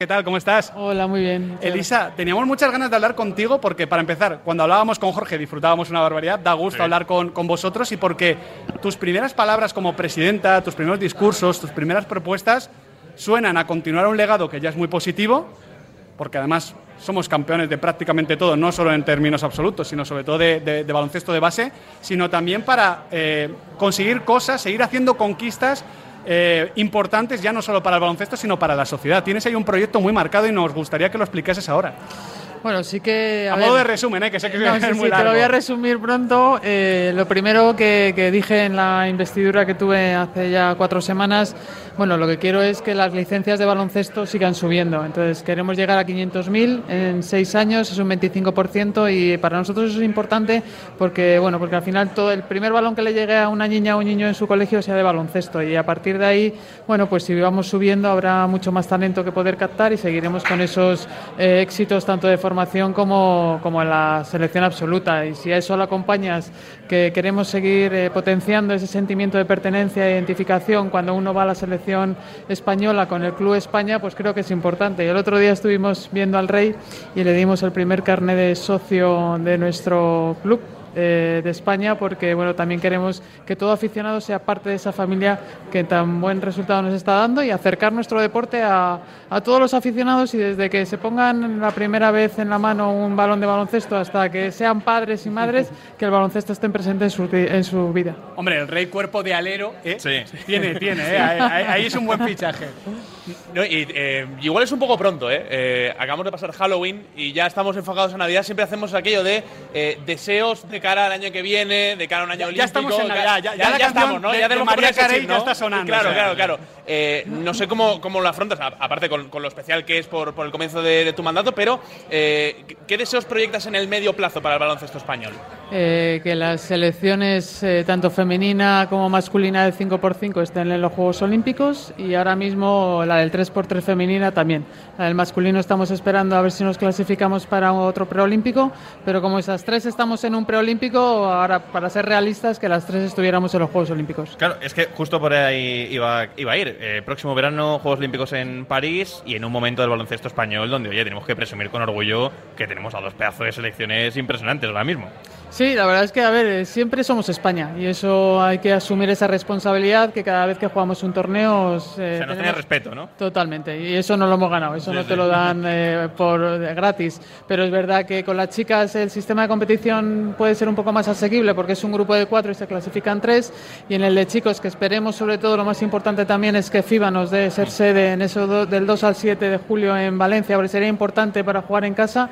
¿Qué tal? ¿Cómo estás? Hola, muy bien. Elisa, teníamos muchas ganas de hablar contigo porque, para empezar, cuando hablábamos con Jorge disfrutábamos una barbaridad, da gusto hablar con, con vosotros y porque tus primeras palabras como presidenta, tus primeros discursos, tus primeras propuestas suenan a continuar un legado que ya es muy positivo, porque además somos campeones de prácticamente todo, no solo en términos absolutos, sino sobre todo de, de- de baloncesto de base, sino también para eh, conseguir cosas, seguir haciendo conquistas eh, importantes ya no solo para el baloncesto, sino para la sociedad. Tienes ahí un proyecto muy marcado y nos gustaría que lo explicases ahora. Bueno, sí que... A, ver, modo de resumen, ¿eh? que sé que no, es sí, muy sí, te lo voy a resumir pronto. Eh, lo primero que, que dije en la investidura que tuve hace ya cuatro semanas, bueno, lo que quiero es que las licencias de baloncesto sigan subiendo. Entonces, queremos llegar a 500.000 en seis años, es un 25%, y para nosotros eso es importante porque, bueno, porque al final todo el primer balón que le llegue a una niña o un niño en su colegio sea de baloncesto. Y a partir de ahí, bueno, pues si vamos subiendo habrá mucho más talento que poder captar y seguiremos con esos eh, éxitos tanto de formación como, como en la selección absoluta. Y si a eso le acompañas que queremos seguir eh, potenciando ese sentimiento de pertenencia e identificación cuando uno va a la selección española con el Club España, pues creo que es importante. El otro día estuvimos viendo al Rey y le dimos el primer carnet de socio de nuestro club eh, de España porque bueno también queremos que todo aficionado sea parte de esa familia que tan buen resultado nos está dando y acercar nuestro deporte a, a todos los aficionados y desde que se pongan la primera vez en la mano un balón de baloncesto hasta que sean padres y madres que el baloncesto esté presente en su, en su vida. Hombre, el rey cuerpo de alero, ¿eh? Sí. Tiene, tiene, ¿eh? ahí, ahí- ahí es un buen fichaje. No, y, eh, igual es un poco pronto, ¿eh? Eh, Acabamos de pasar Halloween y ya estamos enfocados a Navidad. Siempre hacemos aquello de eh, deseos de cara al año que viene, de cara a un año Ya- olímpico. ya estamos en Navidad, ya- ya la canción estamos, ¿no? de- ya de ese Carey chip, ya ¿no? está sonando, Claro, o sea. claro, claro. Eh, no sé cómo, cómo lo afrontas, a- aparte con, con lo especial que es por, por el comienzo de, de tu mandato, pero eh, ¿qué- ¿qué deseos proyectas en el medio plazo para el baloncesto español? Eh, que las selecciones, eh, tanto femenina como masculina del 5x5, estén en los Juegos Olímpicos y ahora mismo la del 3x3 femenina también. La del masculino estamos esperando a ver si nos clasificamos para otro preolímpico, pero como esas tres estamos en un preolímpico, ahora para ser realistas, que las tres estuviéramos en los Juegos Olímpicos. Claro, es que justo por ahí iba, iba a ir. Eh, próximo verano, Juegos Olímpicos en París y en un momento del baloncesto español donde, oye, tenemos que presumir con orgullo que tenemos a dos pedazos de selecciones impresionantes ahora mismo. Sí, la verdad es que, a ver, eh, siempre somos España y eso hay que asumir esa responsabilidad que cada vez que jugamos un torneo... eh, o sea, nos tenía respeto, ¿no? Totalmente, y eso no lo hemos ganado, eso no te lo dan eh, por de gratis. Pero es verdad que con las chicas el sistema de competición puede ser un poco más asequible porque es un grupo de cuatro y se clasifican tres. Y en el de chicos, que esperemos sobre todo, lo más importante también es que FIBA nos dé ser sede en eso do- del 2 al 7 de julio en Valencia, porque sería importante para jugar en casa.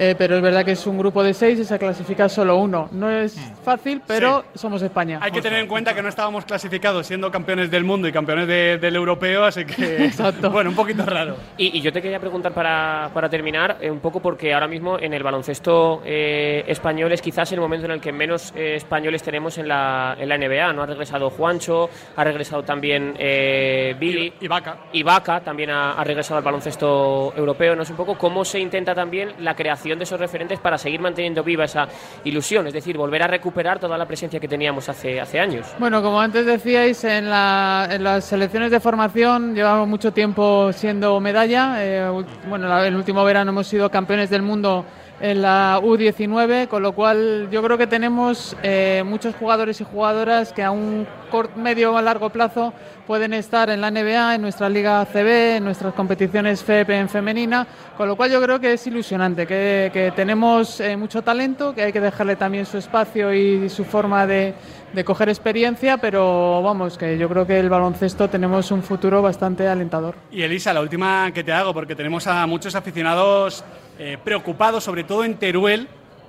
eh, pero es verdad que es un grupo de seis y se clasifica solo uno. No es fácil, pero somos España. Hay que tener en cuenta que no estábamos clasificados siendo campeones del mundo y campeones de- del europeo, así que, Exacto. bueno, un poquito raro. Y, y yo te quería preguntar para, para terminar, eh, un poco porque ahora mismo en el baloncesto eh, español es quizás el momento en el que menos eh, españoles tenemos en la, en la NBA. ¿no? Ha regresado Juancho, ha regresado también eh, Billy. Y Vaca. Ibaka también ha, ha regresado al baloncesto europeo. No sé un poco cómo se intenta también la creación de esos referentes para seguir manteniendo viva esa ilusión, es decir, volver a recuperar toda la presencia que teníamos hace, hace años. Bueno, como antes decíais, en, la- en las selecciones de formación llevamos mucho tiempo siendo medalla. Eh, bueno, el último verano hemos sido campeones del mundo en la U19, con lo cual yo creo que tenemos eh, muchos jugadores y jugadoras que a un cort- medio o largo plazo pueden estar en la NBA, en nuestra liga CB, en nuestras competiciones FEP en femenina, con lo cual yo creo que es ilusionante, que, que tenemos eh, mucho talento, que hay que dejarle también su espacio y su forma de, de coger experiencia, pero vamos, que yo creo que el baloncesto tenemos un futuro bastante alentador. Y Elisa, la última que te hago, porque tenemos a muchos aficionados eh, preocupados, sobre todo en Teruel,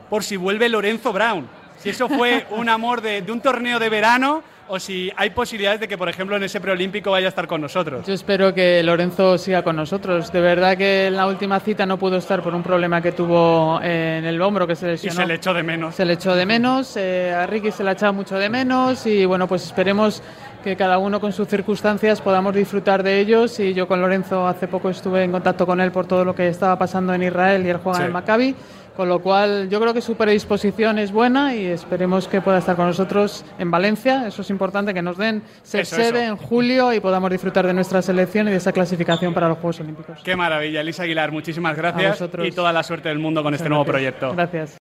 por si vuelve Lorenzo Brown. Si eso fue un amor de, de un torneo de verano o si hay posibilidades de que, por ejemplo, en ese preolímpico vaya a estar con nosotros. Yo espero que Lorenzo siga con nosotros. De verdad que en la última cita no pudo estar por un problema que tuvo en el hombro que se Y lesionó. se le echó de menos. Se le echó de menos, eh, a Ricky se le ha echado mucho de menos y bueno, pues esperemos que cada uno con sus circunstancias podamos disfrutar de ellos y yo con Lorenzo hace poco estuve en contacto con él por todo lo que estaba pasando en Israel y él juega en el Maccabi, con lo cual yo creo que su predisposición es buena y esperemos que pueda estar con nosotros en Valencia, eso es importante, que nos den ser sede en julio y podamos disfrutar de nuestra selección y de esa clasificación para los Juegos Olímpicos. Qué maravilla, Elisa Aguilar, muchísimas gracias y toda la suerte del mundo con este nuevo gracias. proyecto. Gracias.